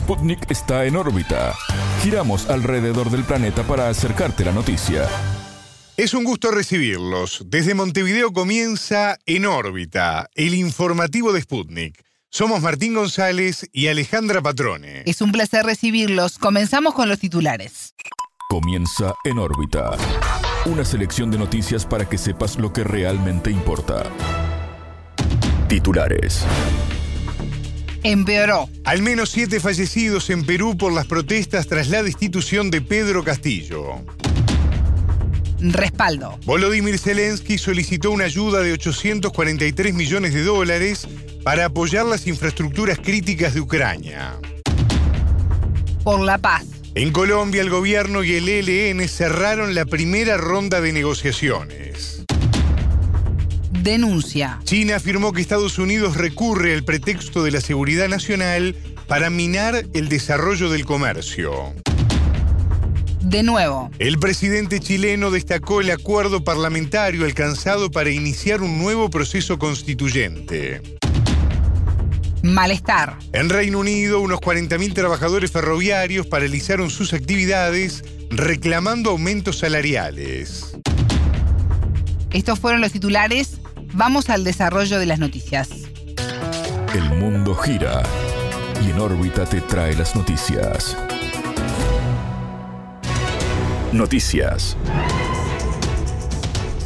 Sputnik está en órbita. Giramos alrededor del planeta para acercarte la noticia. Es un gusto recibirlos. Desde Montevideo comienza En órbita, el informativo de Sputnik. Somos Martín González y Alejandra Patrone. Es un placer recibirlos. Comenzamos con los titulares. Comienza En órbita. Una selección de noticias para que sepas lo que realmente importa. Titulares. Empeoró. Al menos siete fallecidos en Perú por las protestas tras la destitución de Pedro Castillo. Respaldo. Volodymyr Zelensky solicitó una ayuda de 843 millones de dólares para apoyar las infraestructuras críticas de Ucrania. Por la paz. En Colombia, el gobierno y el ELN cerraron la primera ronda de negociaciones. Denuncia. China afirmó que Estados Unidos recurre al pretexto de la seguridad nacional para minar el desarrollo del comercio. De nuevo. El presidente chileno destacó el acuerdo parlamentario alcanzado para iniciar un nuevo proceso constituyente. Malestar. En Reino Unido, unos 40.000 trabajadores ferroviarios paralizaron sus actividades reclamando aumentos salariales. Estos fueron los titulares. Vamos al desarrollo de las noticias. El mundo gira y en órbita te trae las noticias. Noticias.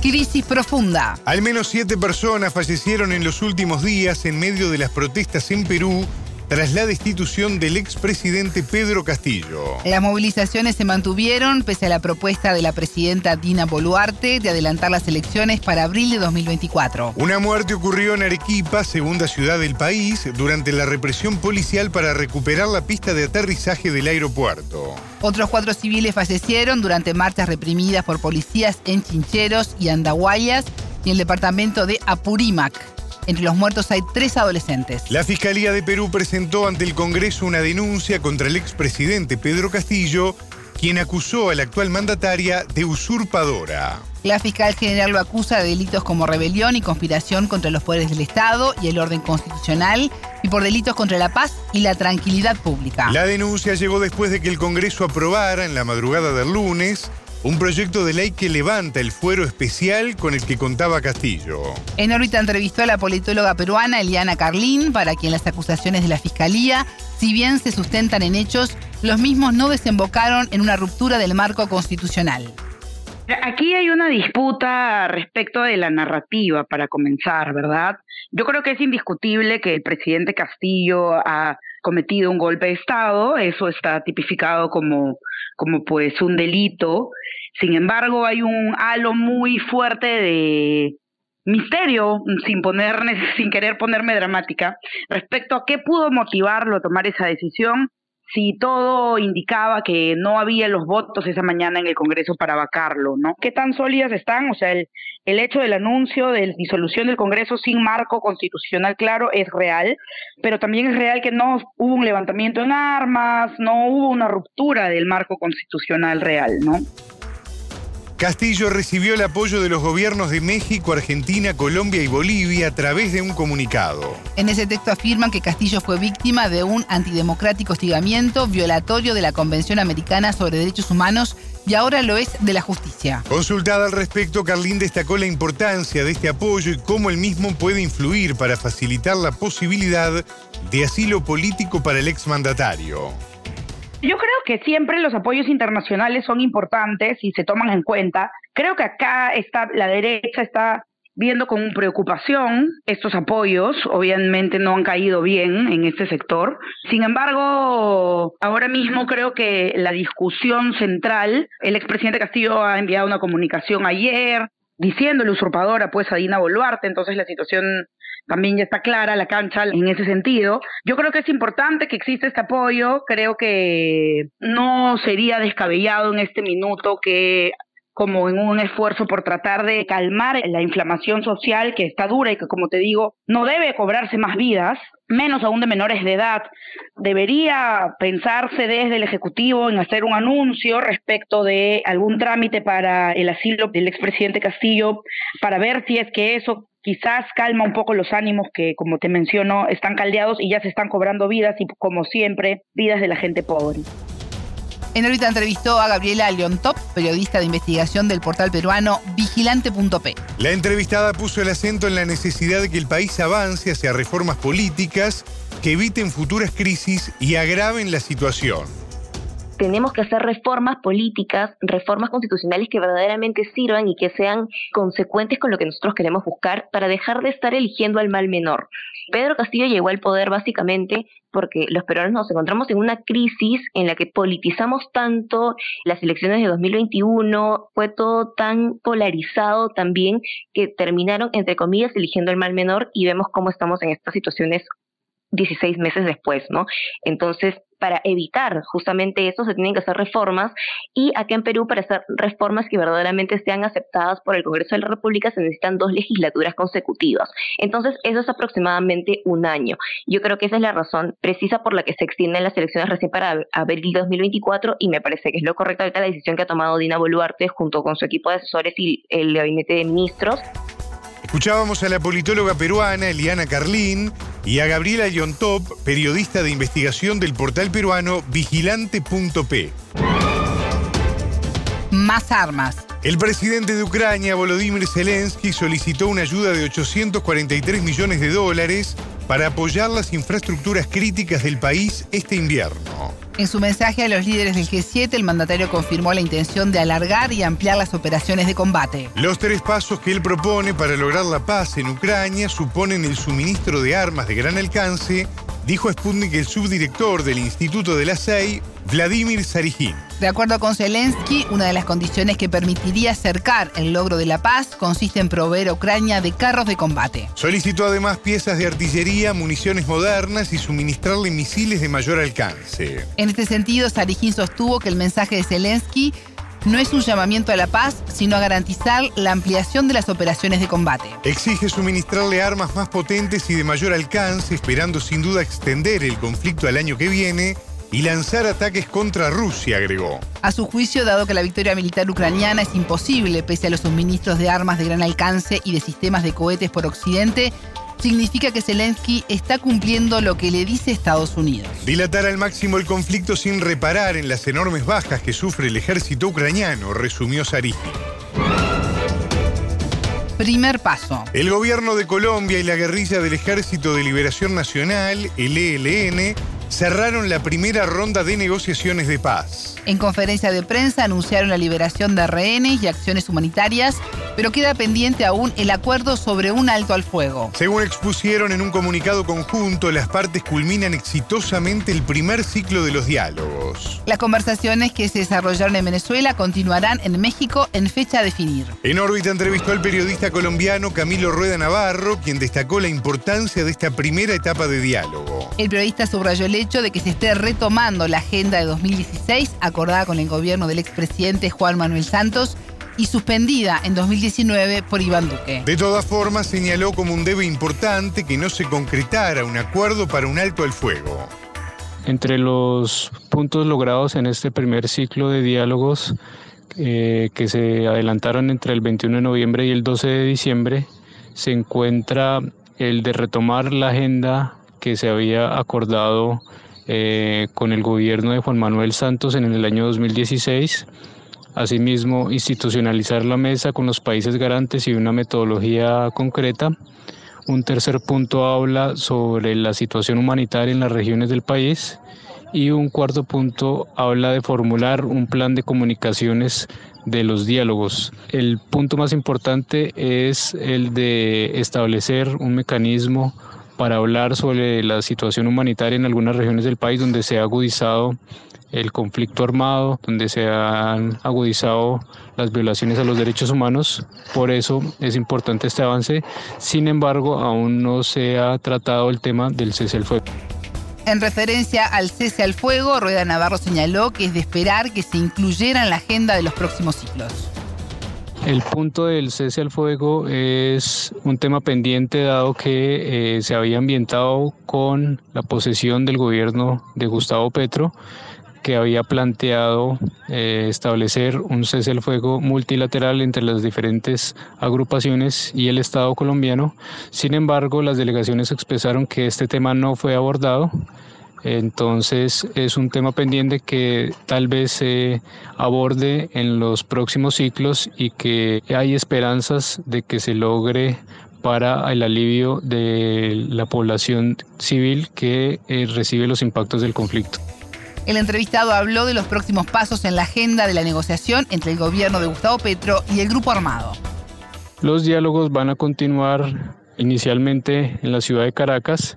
Crisis profunda. Al menos siete personas fallecieron en los últimos días en medio de las protestas en Perú tras la destitución del expresidente Pedro Castillo. Las movilizaciones se mantuvieron pese a la propuesta de la presidenta Dina Boluarte de adelantar las elecciones para abril de 2024. Una muerte ocurrió en Arequipa, segunda ciudad del país, durante la represión policial para recuperar la pista de aterrizaje del aeropuerto. Otros cuatro civiles fallecieron durante marchas reprimidas por policías en Chincheros y Andahuayas y en el departamento de Apurímac. Entre los muertos hay tres adolescentes. La Fiscalía de Perú presentó ante el Congreso una denuncia contra el expresidente Pedro Castillo, quien acusó a la actual mandataria de usurpadora. La fiscal general lo acusa de delitos como rebelión y conspiración contra los poderes del Estado y el orden constitucional y por delitos contra la paz y la tranquilidad pública. La denuncia llegó después de que el Congreso aprobara en la madrugada del lunes un proyecto de ley que levanta el fuero especial con el que contaba Castillo. En órbita entrevistó a la politóloga peruana Eliana Carlín, para quien las acusaciones de la Fiscalía, si bien se sustentan en hechos, los mismos no desembocaron en una ruptura del marco constitucional. Aquí hay una disputa respecto de la narrativa, para comenzar, ¿verdad? Yo creo que es indiscutible que el presidente Castillo ha cometido un golpe de Estado, eso está tipificado como, como pues un delito, sin embargo, hay un halo muy fuerte de misterio, sin poner, sin querer ponerme dramática, respecto a qué pudo motivarlo a tomar esa decisión si todo indicaba que no había los votos esa mañana en el Congreso para vacarlo, ¿no? ¿Qué tan sólidas están? O sea, el, el hecho del anuncio de disolución del Congreso sin marco constitucional claro es real, pero también es real que no hubo un levantamiento en armas, no hubo una ruptura del marco constitucional real, ¿no? Castillo recibió el apoyo de los gobiernos de México, Argentina, Colombia y Bolivia a través de un comunicado. En ese texto afirman que Castillo fue víctima de un antidemocrático hostigamiento violatorio de la Convención Americana sobre Derechos Humanos y ahora lo es de la justicia. Consultada al respecto, Carlín destacó la importancia de este apoyo y cómo el mismo puede influir para facilitar la posibilidad de asilo político para el exmandatario. Yo creo que siempre los apoyos internacionales son importantes y se toman en cuenta. Creo que acá está la derecha está viendo con preocupación estos apoyos. Obviamente no han caído bien en este sector. Sin embargo, ahora mismo creo que la discusión central, el expresidente Castillo ha enviado una comunicación ayer diciéndole usurpadora pues a Dina Boluarte, entonces la situación también ya está clara la cancha en ese sentido. Yo creo que es importante que exista este apoyo, creo que no sería descabellado en este minuto que como en un esfuerzo por tratar de calmar la inflamación social que está dura y que, como te digo, no debe cobrarse más vidas, menos aún de menores de edad, debería pensarse desde el Ejecutivo en hacer un anuncio respecto de algún trámite para el asilo del expresidente Castillo, para ver si es que eso quizás calma un poco los ánimos que, como te menciono, están caldeados y ya se están cobrando vidas y, como siempre, vidas de la gente pobre. En órbita entrevistó a Gabriela Leontop, periodista de investigación del portal peruano Vigilante.p. La entrevistada puso el acento en la necesidad de que el país avance hacia reformas políticas que eviten futuras crisis y agraven la situación tenemos que hacer reformas políticas, reformas constitucionales que verdaderamente sirvan y que sean consecuentes con lo que nosotros queremos buscar para dejar de estar eligiendo al mal menor. Pedro Castillo llegó al poder básicamente porque los peruanos nos encontramos en una crisis en la que politizamos tanto las elecciones de 2021, fue todo tan polarizado también que terminaron, entre comillas, eligiendo al mal menor y vemos cómo estamos en estas situaciones 16 meses después, ¿no? Entonces, para evitar justamente eso se tienen que hacer reformas y aquí en Perú para hacer reformas que verdaderamente sean aceptadas por el Congreso de la República se necesitan dos legislaturas consecutivas. Entonces eso es aproximadamente un año. Yo creo que esa es la razón precisa por la que se extienden las elecciones recién para abril 2024 y me parece que es lo correcto ahorita la decisión que ha tomado Dina Boluarte junto con su equipo de asesores y el gabinete de ministros. Escuchábamos a la politóloga peruana Eliana Carlín y a Gabriela Yontop, periodista de investigación del portal peruano Vigilante.p. Más armas. El presidente de Ucrania, Volodymyr Zelensky, solicitó una ayuda de 843 millones de dólares para apoyar las infraestructuras críticas del país este invierno. En su mensaje a los líderes del G7, el mandatario confirmó la intención de alargar y ampliar las operaciones de combate. Los tres pasos que él propone para lograr la paz en Ucrania suponen el suministro de armas de gran alcance, dijo Sputnik el subdirector del Instituto de la SEI, Vladimir Sarijin. De acuerdo con Zelensky, una de las condiciones que permitiría acercar el logro de la paz consiste en proveer a Ucrania de carros de combate. Solicitó además piezas de artillería, municiones modernas y suministrarle misiles de mayor alcance. En este sentido, Sarijin sostuvo que el mensaje de Zelensky no es un llamamiento a la paz, sino a garantizar la ampliación de las operaciones de combate. Exige suministrarle armas más potentes y de mayor alcance, esperando sin duda extender el conflicto al año que viene y lanzar ataques contra Rusia, agregó. A su juicio, dado que la victoria militar ucraniana es imposible pese a los suministros de armas de gran alcance y de sistemas de cohetes por Occidente, significa que Zelensky está cumpliendo lo que le dice Estados Unidos. Dilatar al máximo el conflicto sin reparar en las enormes bajas que sufre el ejército ucraniano, resumió Sariki. Primer paso. El gobierno de Colombia y la guerrilla del Ejército de Liberación Nacional, el ELN, cerraron la primera ronda de negociaciones de paz. En conferencia de prensa anunciaron la liberación de rehenes y acciones humanitarias pero queda pendiente aún el acuerdo sobre un alto al fuego. Según expusieron en un comunicado conjunto, las partes culminan exitosamente el primer ciclo de los diálogos. Las conversaciones que se desarrollaron en Venezuela continuarán en México en fecha a definir. En órbita entrevistó al periodista colombiano Camilo Rueda Navarro, quien destacó la importancia de esta primera etapa de diálogo. El periodista subrayó el hecho de que se esté retomando la agenda de 2016 acordada con el gobierno del expresidente Juan Manuel Santos y suspendida en 2019 por Iván Duque. De todas formas, señaló como un debe importante que no se concretara un acuerdo para un alto al fuego. Entre los puntos logrados en este primer ciclo de diálogos eh, que se adelantaron entre el 21 de noviembre y el 12 de diciembre, se encuentra el de retomar la agenda que se había acordado eh, con el gobierno de Juan Manuel Santos en el año 2016 Asimismo, institucionalizar la mesa con los países garantes y una metodología concreta. Un tercer punto habla sobre la situación humanitaria en las regiones del país. Y un cuarto punto habla de formular un plan de comunicaciones de los diálogos. El punto más importante es el de establecer un mecanismo para hablar sobre la situación humanitaria en algunas regiones del país donde se ha agudizado el conflicto armado, donde se han agudizado las violaciones a los derechos humanos. Por eso es importante este avance. Sin embargo, aún no se ha tratado el tema del cese al fuego. En referencia al cese al fuego, Rueda Navarro señaló que es de esperar que se incluyera en la agenda de los próximos ciclos. El punto del cese al fuego es un tema pendiente dado que eh, se había ambientado con la posesión del gobierno de Gustavo Petro que había planteado eh, establecer un cese al fuego multilateral entre las diferentes agrupaciones y el Estado colombiano. Sin embargo, las delegaciones expresaron que este tema no fue abordado entonces es un tema pendiente que tal vez se aborde en los próximos ciclos y que hay esperanzas de que se logre para el alivio de la población civil que eh, recibe los impactos del conflicto. El entrevistado habló de los próximos pasos en la agenda de la negociación entre el gobierno de Gustavo Petro y el grupo armado. Los diálogos van a continuar inicialmente en la ciudad de Caracas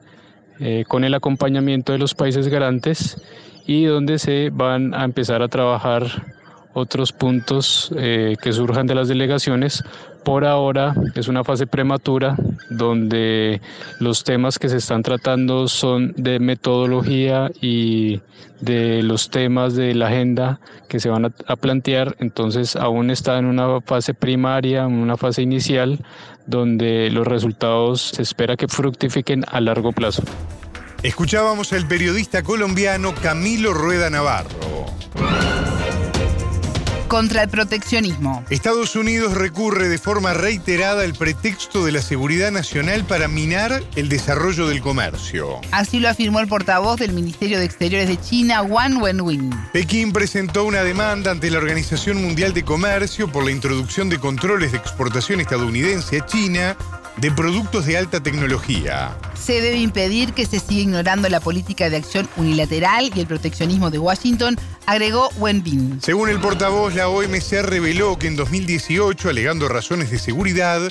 eh, con el acompañamiento de los países garantes y donde se van a empezar a trabajar otros puntos eh, que surjan de las delegaciones. Por ahora es una fase prematura donde los temas que se están tratando son de metodología y de los temas de la agenda que se van a, a plantear. Entonces aún está en una fase primaria, en una fase inicial, donde los resultados se espera que fructifiquen a largo plazo. Escuchábamos al periodista colombiano Camilo Rueda Navarro. Contra el proteccionismo. Estados Unidos recurre de forma reiterada al pretexto de la seguridad nacional para minar el desarrollo del comercio. Así lo afirmó el portavoz del Ministerio de Exteriores de China, Wang Wenwin. Pekín presentó una demanda ante la Organización Mundial de Comercio por la introducción de controles de exportación estadounidense a China de productos de alta tecnología. Se debe impedir que se siga ignorando la política de acción unilateral y el proteccionismo de Washington, agregó Wenbin. Según el portavoz, la OMC reveló que en 2018, alegando razones de seguridad,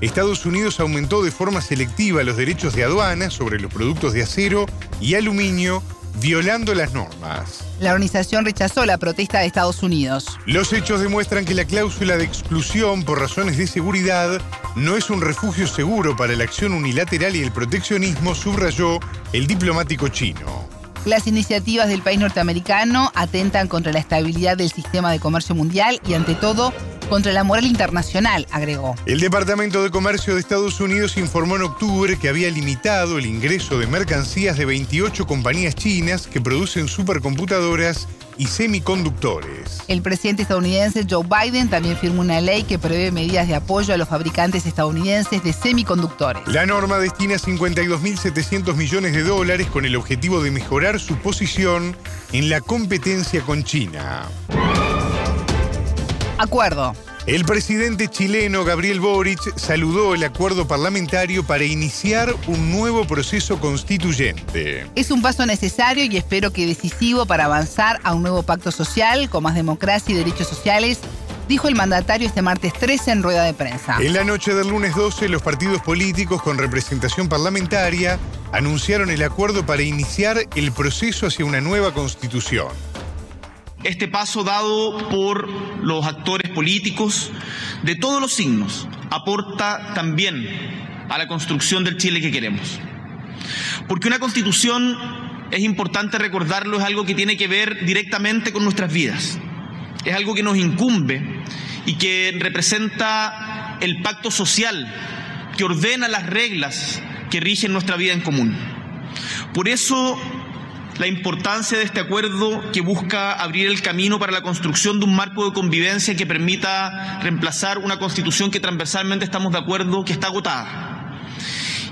Estados Unidos aumentó de forma selectiva los derechos de aduana sobre los productos de acero y aluminio violando las normas. La organización rechazó la protesta de Estados Unidos. Los hechos demuestran que la cláusula de exclusión por razones de seguridad no es un refugio seguro para la acción unilateral y el proteccionismo, subrayó el diplomático chino. Las iniciativas del país norteamericano atentan contra la estabilidad del sistema de comercio mundial y ante todo contra la moral internacional, agregó. El Departamento de Comercio de Estados Unidos informó en octubre que había limitado el ingreso de mercancías de 28 compañías chinas que producen supercomputadoras y semiconductores. El presidente estadounidense Joe Biden también firmó una ley que prevé medidas de apoyo a los fabricantes estadounidenses de semiconductores. La norma destina 52.700 millones de dólares con el objetivo de mejorar su posición en la competencia con China. Acuerdo. El presidente chileno Gabriel Boric saludó el acuerdo parlamentario para iniciar un nuevo proceso constituyente. Es un paso necesario y espero que decisivo para avanzar a un nuevo pacto social con más democracia y derechos sociales dijo el mandatario este martes 13 en rueda de prensa. En la noche del lunes 12, los partidos políticos con representación parlamentaria anunciaron el acuerdo para iniciar el proceso hacia una nueva constitución. Este paso dado por los actores políticos de todos los signos aporta también a la construcción del Chile que queremos. Porque una constitución, es importante recordarlo, es algo que tiene que ver directamente con nuestras vidas. Es algo que nos incumbe y que representa el pacto social que ordena las reglas que rigen nuestra vida en común. Por eso la importancia de este acuerdo que busca abrir el camino para la construcción de un marco de convivencia que permita reemplazar una constitución que transversalmente estamos de acuerdo que está agotada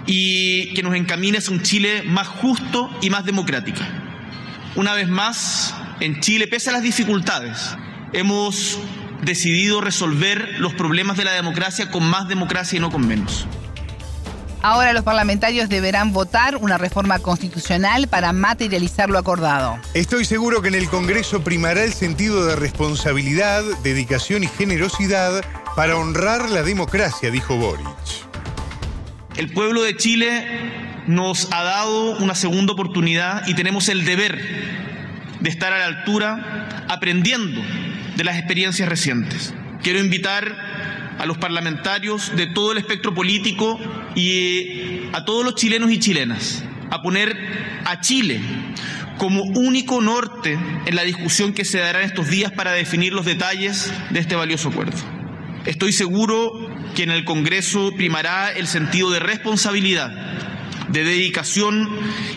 y que nos encamine hacia un Chile más justo y más democrático. Una vez más, en Chile, pese a las dificultades, hemos decidido resolver los problemas de la democracia con más democracia y no con menos. Ahora los parlamentarios deberán votar una reforma constitucional para materializar lo acordado. Estoy seguro que en el Congreso primará el sentido de responsabilidad, dedicación y generosidad para honrar la democracia, dijo Boric. El pueblo de Chile nos ha dado una segunda oportunidad y tenemos el deber de estar a la altura aprendiendo de las experiencias recientes. Quiero invitar a los parlamentarios de todo el espectro político y a todos los chilenos y chilenas a poner a Chile como único norte en la discusión que se dará en estos días para definir los detalles de este valioso acuerdo. Estoy seguro que en el Congreso primará el sentido de responsabilidad, de dedicación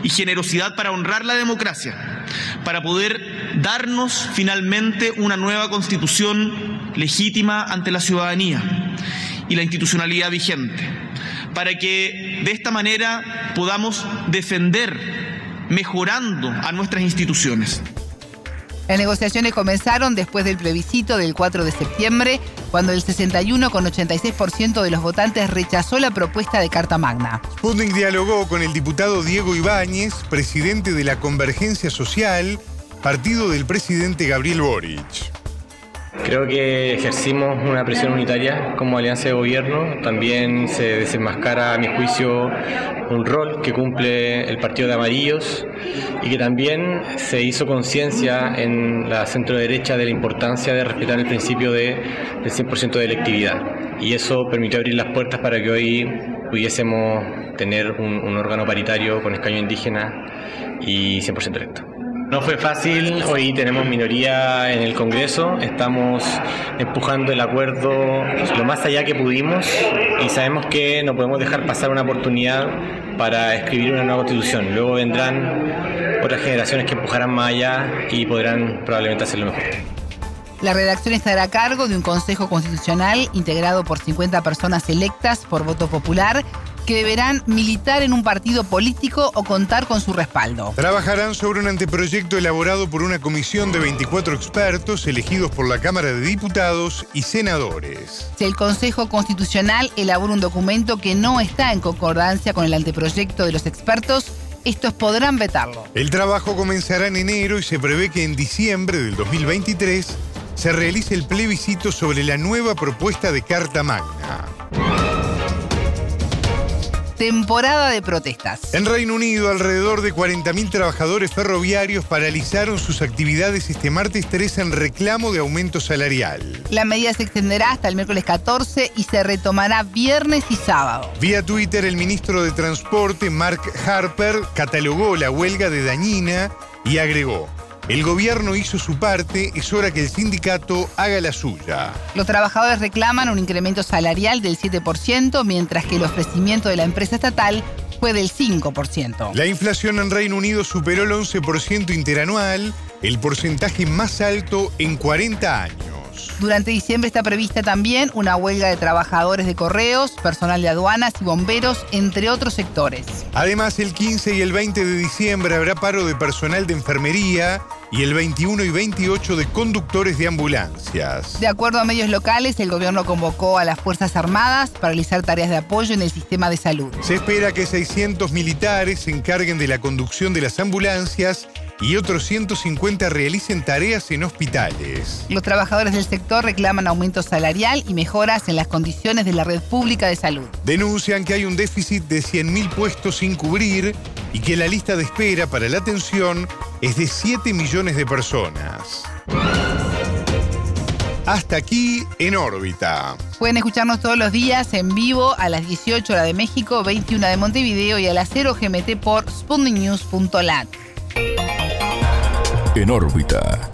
y generosidad para honrar la democracia, para poder darnos finalmente una nueva constitución legítima ante la ciudadanía y la institucionalidad vigente, para que de esta manera podamos defender mejorando a nuestras instituciones. Las negociaciones comenzaron después del plebiscito del 4 de septiembre, cuando el 61,86% de los votantes rechazó la propuesta de Carta Magna. Sputnik dialogó con el diputado Diego Ibáñez, presidente de la Convergencia Social, partido del presidente Gabriel Boric. Creo que ejercimos una presión unitaria como alianza de gobierno. También se desenmascara, a mi juicio, un rol que cumple el Partido de Amarillos y que también se hizo conciencia en la centro derecha de la importancia de respetar el principio de, del 100% de electividad. Y eso permitió abrir las puertas para que hoy pudiésemos tener un, un órgano paritario con escaño indígena y 100% electo. No fue fácil, hoy tenemos minoría en el Congreso, estamos empujando el acuerdo lo más allá que pudimos y sabemos que no podemos dejar pasar una oportunidad para escribir una nueva constitución. Luego vendrán otras generaciones que empujarán más allá y podrán probablemente hacerlo mejor. La redacción estará a cargo de un Consejo Constitucional integrado por 50 personas electas por voto popular que deberán militar en un partido político o contar con su respaldo. Trabajarán sobre un anteproyecto elaborado por una comisión de 24 expertos elegidos por la Cámara de Diputados y senadores. Si el Consejo Constitucional elabora un documento que no está en concordancia con el anteproyecto de los expertos, estos podrán vetarlo. El trabajo comenzará en enero y se prevé que en diciembre del 2023 se realice el plebiscito sobre la nueva propuesta de Carta Magna temporada de protestas. En Reino Unido, alrededor de 40.000 trabajadores ferroviarios paralizaron sus actividades este martes 3 en reclamo de aumento salarial. La medida se extenderá hasta el miércoles 14 y se retomará viernes y sábado. Vía Twitter, el ministro de Transporte, Mark Harper, catalogó la huelga de dañina y agregó. El gobierno hizo su parte, es hora que el sindicato haga la suya. Los trabajadores reclaman un incremento salarial del 7%, mientras que el ofrecimiento de la empresa estatal fue del 5%. La inflación en Reino Unido superó el 11% interanual, el porcentaje más alto en 40 años. Durante diciembre está prevista también una huelga de trabajadores de correos, personal de aduanas y bomberos, entre otros sectores. Además, el 15 y el 20 de diciembre habrá paro de personal de enfermería y el 21 y 28 de conductores de ambulancias. De acuerdo a medios locales, el gobierno convocó a las Fuerzas Armadas para realizar tareas de apoyo en el sistema de salud. Se espera que 600 militares se encarguen de la conducción de las ambulancias y otros 150 realicen tareas en hospitales. Los trabajadores del sector reclaman aumento salarial y mejoras en las condiciones de la red pública de salud. Denuncian que hay un déficit de 100.000 puestos sin cubrir y que la lista de espera para la atención es de 7 millones de personas. Hasta aquí en órbita. Pueden escucharnos todos los días en vivo a las 18 horas de México, 21 de Montevideo y a las 0 GMT por sputniknews.lat. En órbita.